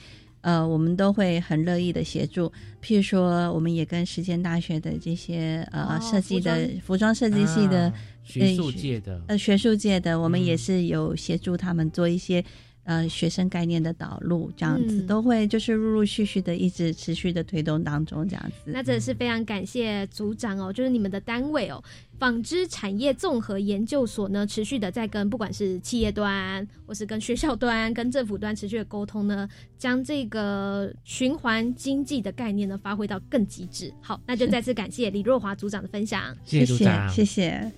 呃，我们都会很乐意的协助。譬如说，我们也跟时间大学的这些呃、哦、设计的服装设计系的、啊、学术界的呃学术界的，我们也是有协助他们做一些。呃，学生概念的导入，这样子、嗯、都会就是陆陆续续的一直持续的推动当中，这样子。那真的是非常感谢组长哦，就是你们的单位哦，纺织产业综合研究所呢，持续的在跟不管是企业端，或是跟学校端、跟政府端持续的沟通呢，将这个循环经济的概念呢发挥到更极致。好，那就再次感谢李若华组长的分享，谢谢组长，谢谢。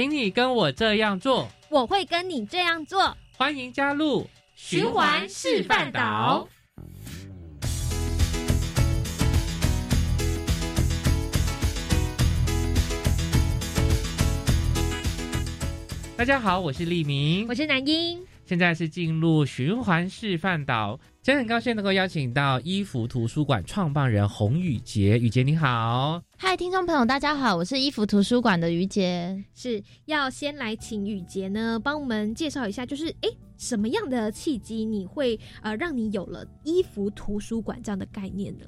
请你跟我这样做，我会跟你这样做。欢迎加入循环示范岛。大家好，我是立明，我是南英。现在是进入循环示范岛，真的很高兴能够邀请到衣服图书馆创办人洪宇杰。宇杰你好，嗨，听众朋友大家好，我是衣服图书馆的于杰。是要先来请宇杰呢帮我们介绍一下，就是哎，什么样的契机，你会呃让你有了衣服图书馆这样的概念呢？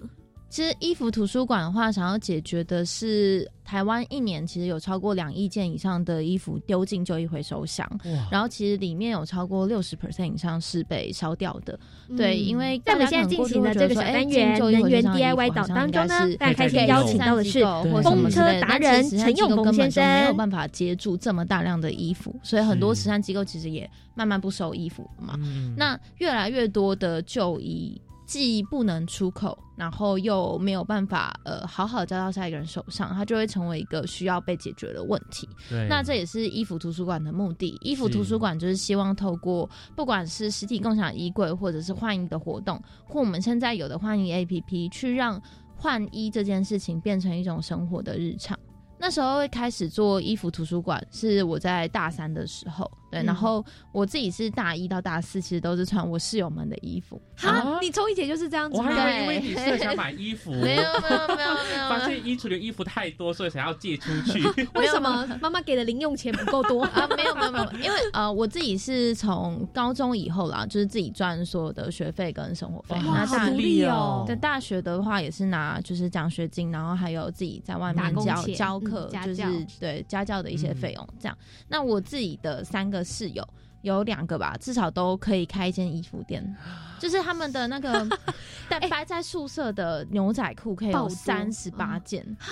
其实衣服图书馆的话，想要解决的是台湾一年其实有超过两亿件以上的衣服丢进旧衣回收箱，然后其实里面有超过六十 percent 以上是被烧掉的。对，因为在我们现在进行的这个小单元能源 DIY 岛当中呢，大家开始邀请到的是风车达人陈永峰先生，没有办法接住这么大量的衣服，所以很多慈善机构其实也慢慢不收衣服了嘛。那越来越多的旧衣。既不能出口，然后又没有办法呃好好交到下一个人手上，它就会成为一个需要被解决的问题。对，那这也是衣服图书馆的目的。衣服图书馆就是希望透过不管是实体共享衣柜，或者是换衣的活动，或我们现在有的换衣 APP，去让换衣这件事情变成一种生活的日常。那时候会开始做衣服图书馆，是我在大三的时候。对，然后我自己是大一到大四，其实都是穿我室友们的衣服。好，你从以前就是这样子？我还以为你是想买衣服，[laughs] 没有没有没有没有，发现衣橱里衣服太多，所以想要借出去。[laughs] 为什么妈妈给的零用钱不够多 [laughs] 啊？没有没有没有，因为呃，我自己是从高中以后啦，就是自己赚所有的学费跟生活费。那大利哦！在大学的话，也是拿就是奖学金，然后还有自己在外面教教课，就是对家教的一些费用这样。那我自己的三个。室友有两个吧，至少都可以开一间衣服店，[gasps] 就是他们的那个 [laughs] 但摆在宿舍的牛仔裤可以有三十八件啊！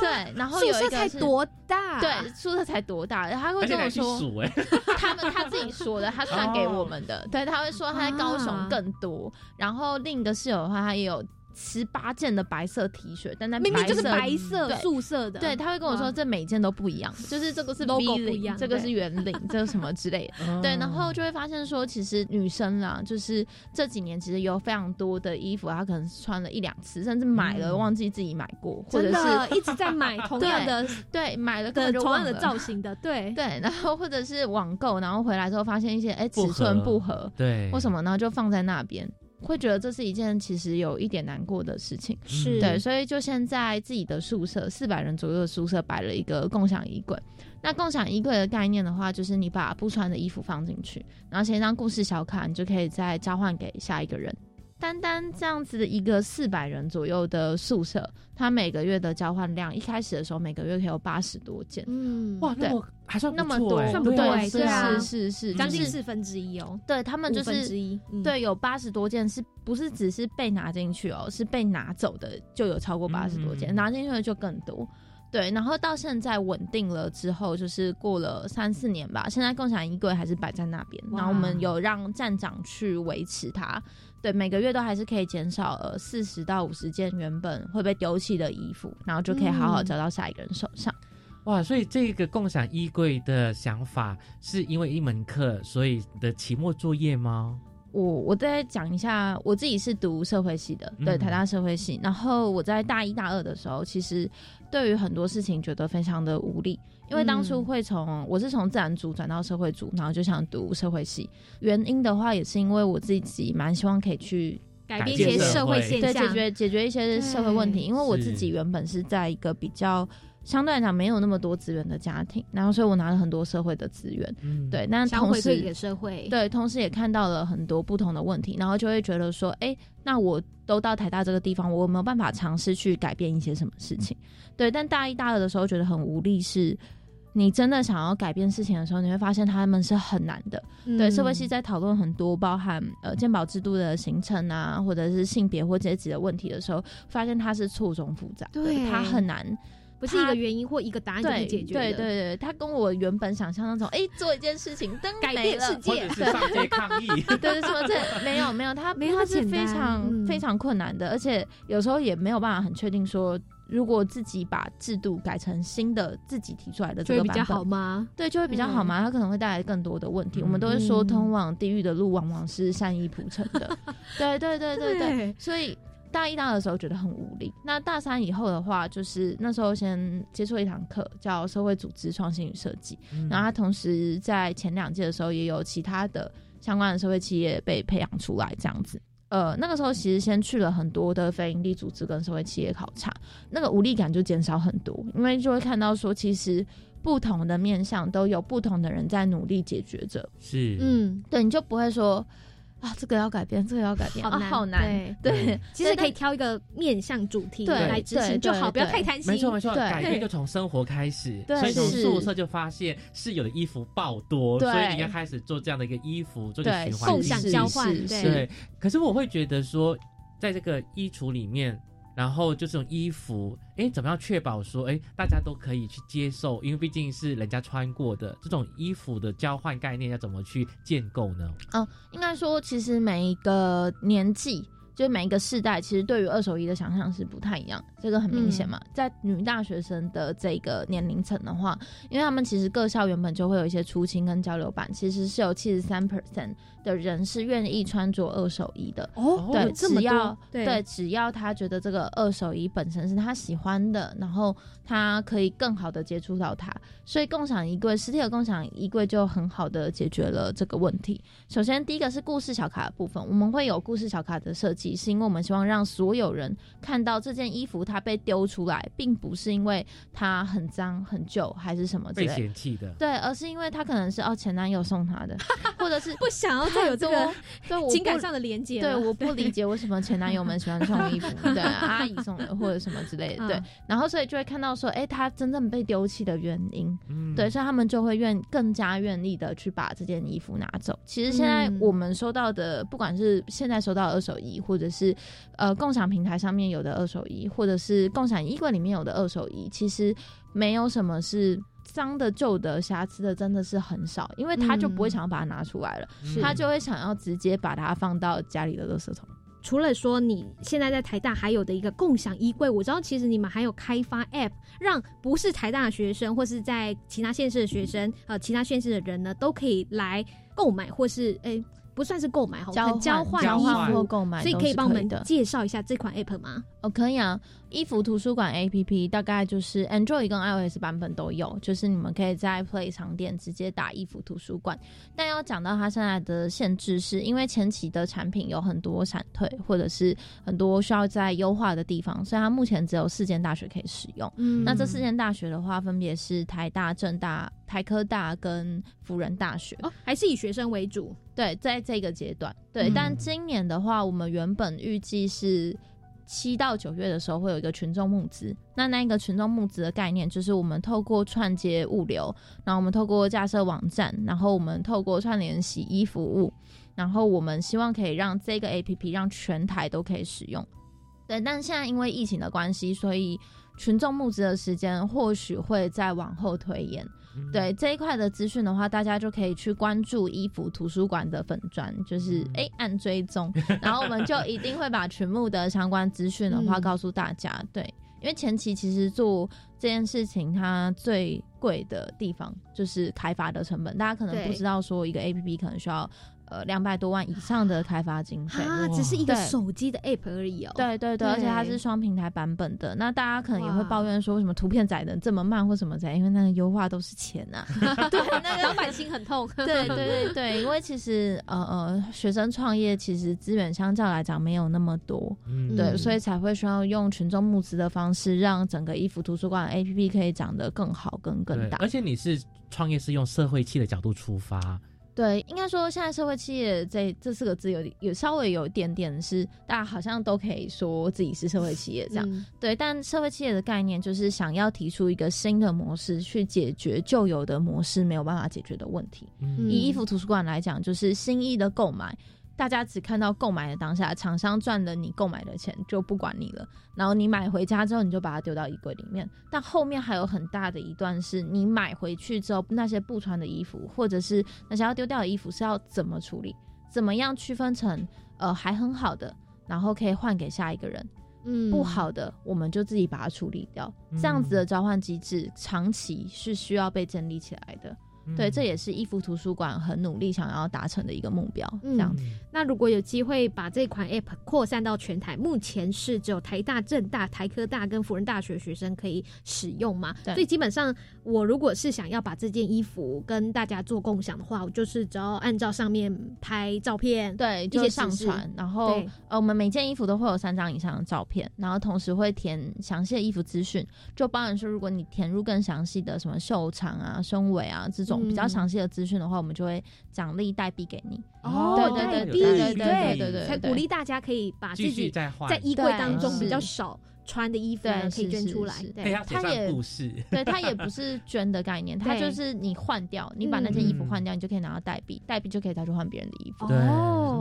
对，然后有一个才多大？对，宿舍才多大？他会跟我说，[laughs] 他们他自己说的，他算给我们的。对，他会说他在高雄更多。然后另一个室友的话，他也有。十八件的白色 T 恤，但那明明就是白色素色的，对，他会跟我说这每件都不一样，就是这个是 logo 不一样，这个是圆领，[laughs] 这个什么之类的，对，然后就会发现说，其实女生啦，就是这几年其实有非常多的衣服，她可能穿了一两次，甚至买了忘记自己买过，或者是 [laughs] 一直在买同样的，对，买了跟同样的造型的，对。对，然后或者是网购，然后回来之后发现一些哎尺寸不合，对，或什么呢，就放在那边。会觉得这是一件其实有一点难过的事情，是对，所以就现在自己的宿舍四百人左右的宿舍摆了一个共享衣柜。那共享衣柜的概念的话，就是你把不穿的衣服放进去，然后写一张故事小卡，你就可以再交换给下一个人。单单这样子的一个四百人左右的宿舍，它每个月的交换量，一开始的时候每个月可以有八十多件。嗯，哇，那么还算那么多，算不对，是是是是，将近四分之一哦。对他们就是对，有八十多件，是不是只是被拿进去哦？是被拿走的就有超过八十多件，拿进去的就更多。对，然后到现在稳定了之后，就是过了三四年吧。现在共享衣柜还是摆在那边，然后我们有让站长去维持它。对，每个月都还是可以减少呃四十到五十件原本会被丢弃的衣服，然后就可以好好交到下一个人手上。哇，所以这个共享衣柜的想法是因为一门课，所以的期末作业吗？我我再讲一下，我自己是读社会系的，对台大社会系。然后我在大一大二的时候，其实对于很多事情觉得非常的无力，因为当初会从我是从自然组转到社会组，然后就想读社会系。原因的话，也是因为我自己蛮希望可以去改变一些社会现象，对解决解决一些社会问题。因为我自己原本是在一个比较。相对来讲没有那么多资源的家庭，然后所以我拿了很多社会的资源，对，那同时也社会，对，同时也看到了很多不同的问题，然后就会觉得说，哎，那我都到台大这个地方，我有没有办法尝试去改变一些什么事情？对，但大一、大二的时候觉得很无力，是你真的想要改变事情的时候，你会发现他们是很难的。对，社会系在讨论很多包含呃鉴保制度的形成啊，或者是性别或阶级的问题的时候，发现它是错综复杂，对，它很难。不是一个原因或一个答案就能解决对对对，他跟我原本想象那种，哎，做一件事情，灯改变世界，对上街抗议，[laughs] 对对，什么这没有没有，他他是非常非常困难的，而且有时候也没有办法很确定说，如果自己把制度改成新的，自己提出来的这个版本好吗？对，就会比较好吗？它可能会带来更多的问题。我们都会说，通往地狱的路往往是善意铺成的。对对对对对，所以。大一、大二的时候觉得很无力，那大三以后的话，就是那时候先接触一堂课，叫社会组织创新与设计。然后他同时在前两届的时候，也有其他的相关的社会企业被培养出来，这样子。呃，那个时候其实先去了很多的非营利组织跟社会企业考察，那个无力感就减少很多，因为就会看到说，其实不同的面向都有不同的人在努力解决着。是，嗯，对，你就不会说。啊，这个要改变，这个要改变，好难，好难。对，[laughs] 其实可以挑一个面向主题来执行就好，不要太贪心。没错没错，改变就从生活开始。所以从宿舍就发现室友的衣服爆多，所以你要开始做这样的一个衣服，做个循环共享交换。对，可是我会觉得说，在这个衣橱里面。然后就这种衣服，哎，怎么样确保说，哎，大家都可以去接受？因为毕竟是人家穿过的这种衣服的交换概念，要怎么去建构呢？哦，应该说，其实每一个年纪。就是每一个世代，其实对于二手衣的想象是不太一样，这个很明显嘛。在女大学生的这个年龄层的话，因为他们其实各校原本就会有一些出清跟交流版，其实是有七十三 percent 的人是愿意穿着二手衣的。哦，对，只要对，只要他觉得这个二手衣本身是他喜欢的，然后他可以更好的接触到它，所以共享衣柜，实体的共享衣柜就很好的解决了这个问题。首先，第一个是故事小卡的部分，我们会有故事小卡的设计。是因为我们希望让所有人看到这件衣服，它被丢出来，并不是因为它很脏、很旧还是什么之类被嫌弃的，对，而是因为它可能是哦前男友送他的，或者是 [laughs] 不想要再有这个对情感上的连接。对，我 [laughs] 不理解为什么前男友们喜欢送衣服，[laughs] 对，阿姨送的或者什么之类的，对，然后所以就会看到说，哎，他真正被丢弃的原因，对，所以他们就会愿更加愿意的去把这件衣服拿走。其实现在我们收到的，不管是现在收到二手衣，或者是，呃，共享平台上面有的二手衣，或者是共享衣柜里面有的二手衣，其实没有什么是脏的、旧的、瑕疵的，真的是很少，因为他就不会想要把它拿出来了，他就会想要直接把它放到家里的垃圾桶。除了说你现在在台大还有的一个共享衣柜，我知道其实你们还有开发 App，让不是台大的学生或是在其他县市的学生，呃，其他县市的人呢，都可以来购买或是诶。不算是购买哈，交交换交换或购买，所以可以帮我们介绍一下这款 app 吗？哦，可以啊。衣服图书馆 app 大概就是 Android 跟 iOS 版本都有，就是你们可以在 Play 商店直接打衣服图书馆。但要讲到它现在的限制，是因为前期的产品有很多闪退，或者是很多需要在优化的地方，所以它目前只有四间大学可以使用。嗯，那这四间大学的话，分别是台大、政大、台科大跟辅仁大学。哦，还是以学生为主。对，在这个阶段，对。但今年的话，我们原本预计是七到九月的时候会有一个群众募资。那那个群众募资的概念，就是我们透过串接物流，然后我们透过架设网站，然后我们透过串联洗衣服务，然后我们希望可以让这个 A P P 让全台都可以使用。对，但现在因为疫情的关系，所以群众募资的时间或许会再往后推延。对这一块的资讯的话，大家就可以去关注衣服图书馆的粉砖，就是哎按追踪，然后我们就一定会把群目的相关资讯的话告诉大家。对，因为前期其实做这件事情，它最贵的地方就是开发的成本，大家可能不知道说一个 A P P 可能需要。呃，两百多万以上的开发经费啊，只是一个手机的 App 而已哦。对对对，而且它是双平台版本的。那大家可能也会抱怨说，为什么图片载的这么慢或什么的？因为那个优化都是钱呐。[laughs] 对，那个老板心很痛。[laughs] 对对对对，因为其实呃呃，学生创业其实资源相较来讲没有那么多，对，所以才会需要用群众募资的方式，让整个衣服图书馆 APP 可以长得更好、更更大。而且你是创业是用社会气的角度出发。对，应该说现在社会企业这这四个字有有稍微有一点点是大家好像都可以说自己是社会企业这样。对，但社会企业的概念就是想要提出一个新的模式去解决旧有的模式没有办法解决的问题。以衣服图书馆来讲，就是新意的购买。大家只看到购买的当下，厂商赚了你购买的钱就不管你了。然后你买回家之后，你就把它丢到衣柜里面。但后面还有很大的一段是你买回去之后，那些不穿的衣服，或者是那些要丢掉的衣服是要怎么处理？怎么样区分成呃还很好的，然后可以换给下一个人？嗯，不好的我们就自己把它处理掉。这样子的交换机制长期是需要被建立起来的。对，这也是衣服图书馆很努力想要达成的一个目标。这样子，那如果有机会把这款 App 扩散到全台，目前是只有台大、政大、台科大跟辅仁大学学生可以使用嘛？所以基本上，我如果是想要把这件衣服跟大家做共享的话，我就是只要按照上面拍照片，对，就上传，然后呃，我们每件衣服都会有三张以上的照片，然后同时会填详细的衣服资讯，就包含说，如果你填入更详细的什么袖长啊、胸围啊这比较详细的资讯的话我们就会奖励代币给你哦对对对对对对鼓励大家可以把自己在衣柜当中比较少穿的衣服可以捐出来对。它也 [laughs] 对它也不是捐的概念它就是你换掉你把那件衣服换掉你就可以拿到代币代币就可以再去换别人的衣服。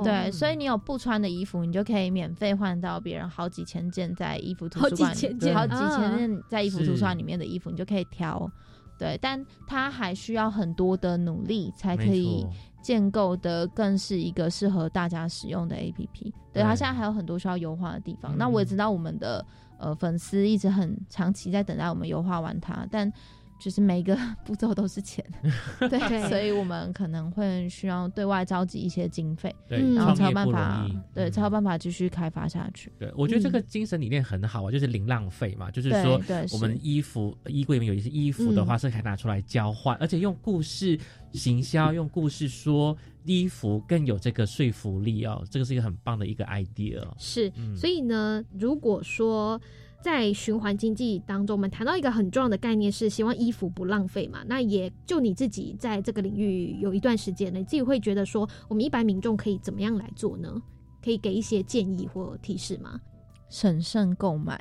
对。所以你有不穿的衣服你就可以免费换到别人好几千件在衣服图书馆好几千件在衣服图书馆里面的衣服你就可以挑对，但它还需要很多的努力，才可以建构的更是一个适合大家使用的 APP。对，它现在还有很多需要优化的地方。那我也知道我们的呃粉丝一直很长期在等待我们优化完它，但。就是每一个 [laughs] 步骤都是钱，[laughs] 对，所以我们可能会需要对外召集一些经费，对，然后才有办法，对，才有办法继续开发下去。对，我觉得这个精神理念很好啊，就是零浪费嘛，就是说，我们衣服衣柜里面有一些衣服的话是可以拿出来交换，而且用故事行销，用故事说衣服更有这个说服力哦，这个是一个很棒的一个 idea。是，所以呢，如果说。在循环经济当中，我们谈到一个很重要的概念，是希望衣服不浪费嘛？那也就你自己在这个领域有一段时间了，你自己会觉得说，我们一般民众可以怎么样来做呢？可以给一些建议或提示吗？审慎购买，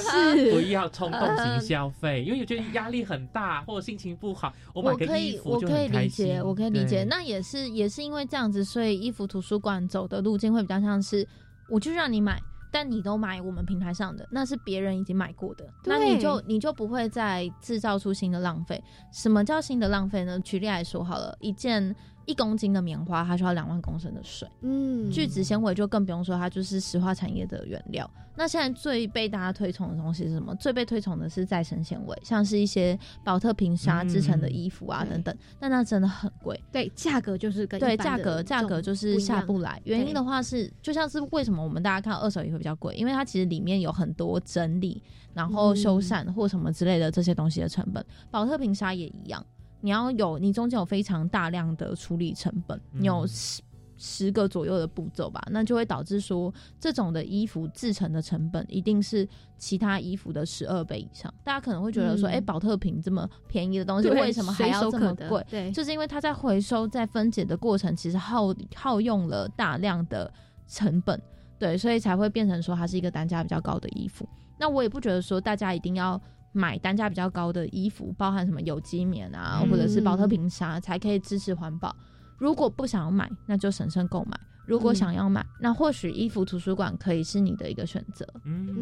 是不要冲动型消费，因为我觉得压力很大或者心情不好，我买个衣服就可以理解，我可以理解。那也是也是因为这样子，所以衣服图书馆走的路径会比较像是，我就让你买。但你都买我们平台上的，那是别人已经买过的，那你就你就不会再制造出新的浪费。什么叫新的浪费呢？举例来说好了，一件。一公斤的棉花，它需要两万公升的水。嗯，聚酯纤维就更不用说，它就是石化产业的原料。那现在最被大家推崇的东西是什么？最被推崇的是再生纤维，像是一些宝特瓶纱制成的衣服啊等等。但那真的很贵，对，价格就是跟对价格价格就是下不来。原因的话是，就像是为什么我们大家看二手也会比较贵，因为它其实里面有很多整理、然后修缮或什么之类的这些东西的成本。宝特瓶纱也一样。你要有，你中间有非常大量的处理成本，你有十十个左右的步骤吧，那就会导致说，这种的衣服制成的成本一定是其他衣服的十二倍以上。大家可能会觉得说，哎，宝特瓶这么便宜的东西，为什么还要这么贵？对，就是因为它在回收、在分解的过程，其实耗耗用了大量的成本，对，所以才会变成说它是一个单价比较高的衣服。那我也不觉得说大家一定要。买单价比较高的衣服，包含什么有机棉啊，或者是保特瓶纱，才可以支持环保。如果不想要买，那就审慎购买；如果想要买，那或许衣服图书馆可以是你的一个选择。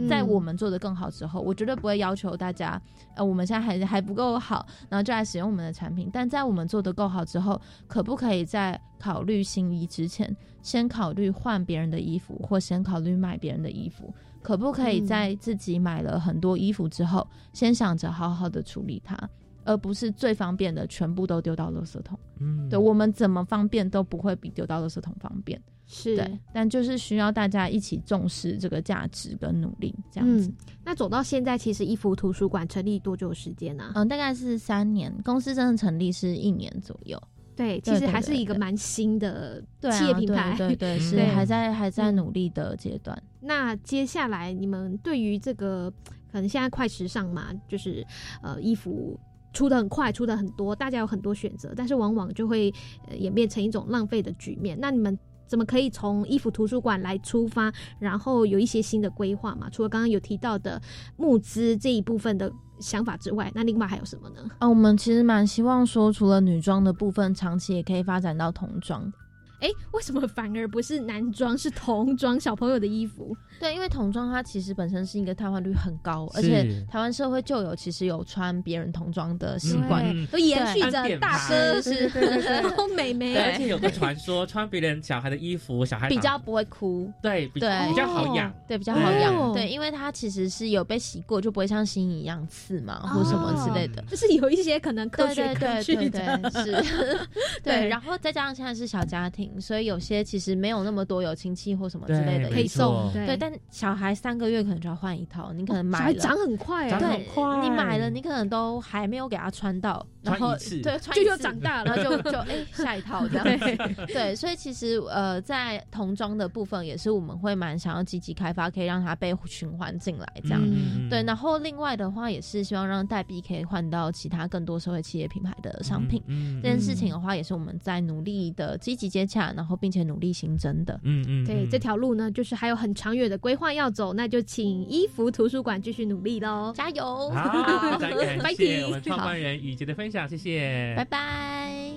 在我们做的更好之后，我绝对不会要求大家，呃，我们现在还还不够好，然后就来使用我们的产品。但在我们做的够好之后，可不可以在考虑新衣之前，先考虑换别人的衣服，或先考虑买别人的衣服？可不可以在自己买了很多衣服之后，先想着好好的处理它，而不是最方便的全部都丢到垃圾桶？嗯，对我们怎么方便都不会比丢到垃圾桶方便。是对，但就是需要大家一起重视这个价值跟努力这样子。那走到现在，其实衣服图书馆成立多久时间呢？嗯，大概是三年，公司真的成立是一年左右。对，其实还是一个蛮新的企业品牌，对对 [laughs] 是还在还在努力的阶段。那接下来你们对于这个可能现在快时尚嘛，就是呃衣服出的很快，出的很多，大家有很多选择，但是往往就会演变成一种浪费的局面。那你们怎么可以从衣服图书馆来出发，然后有一些新的规划嘛？除了刚刚有提到的募资这一部分的。想法之外，那另外还有什么呢？啊，我们其实蛮希望说，除了女装的部分，长期也可以发展到童装。哎，为什么反而不是男装，是童装小朋友的衣服？对，因为童装它其实本身是一个汰换率很高，而且台湾社会就有其实有穿别人童装的习惯，都延续着大哥是，然后美眉，而且有个传说，穿别人小孩的衣服，小孩比较不会哭，对，对，比较好养，对，比较好养，对，因为它其实是有被洗过，就不会像新一样刺嘛，或什么之类的，就是有一些可能科学对对对是，[laughs] [laughs] 对，然后再加上现在是小家庭，所以有些其实没有那么多有亲戚或什么之类的可以送，对，但小孩三个月可能就要换一套，你可能买了长很快，对，你买了你可能都还没有给他穿到，然后对，穿就又长大了，就就哎下一套这样子，对，所以其实呃在童装的部分也是我们会蛮想要积极开发，可以让它被循环进来这样，对，然后另外的话也是希望让代币可以换到其他更多社会企业品牌的商品，这件事情的话也是我们在努力的积极接洽，然后并且努力新增的，嗯嗯，对，这条路呢就是还有很长远的规划要走，那就请衣服图书馆继续努力喽，加油！好，[laughs] 感谢我们创办人雨杰的分享，谢谢，拜拜。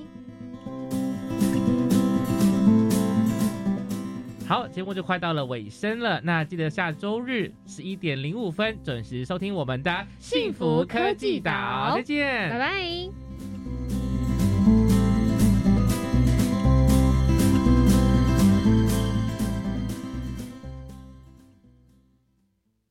好，节目就快到了尾声了，那记得下周日十一点零五分准时收听我们的幸福科技岛，再见，拜拜。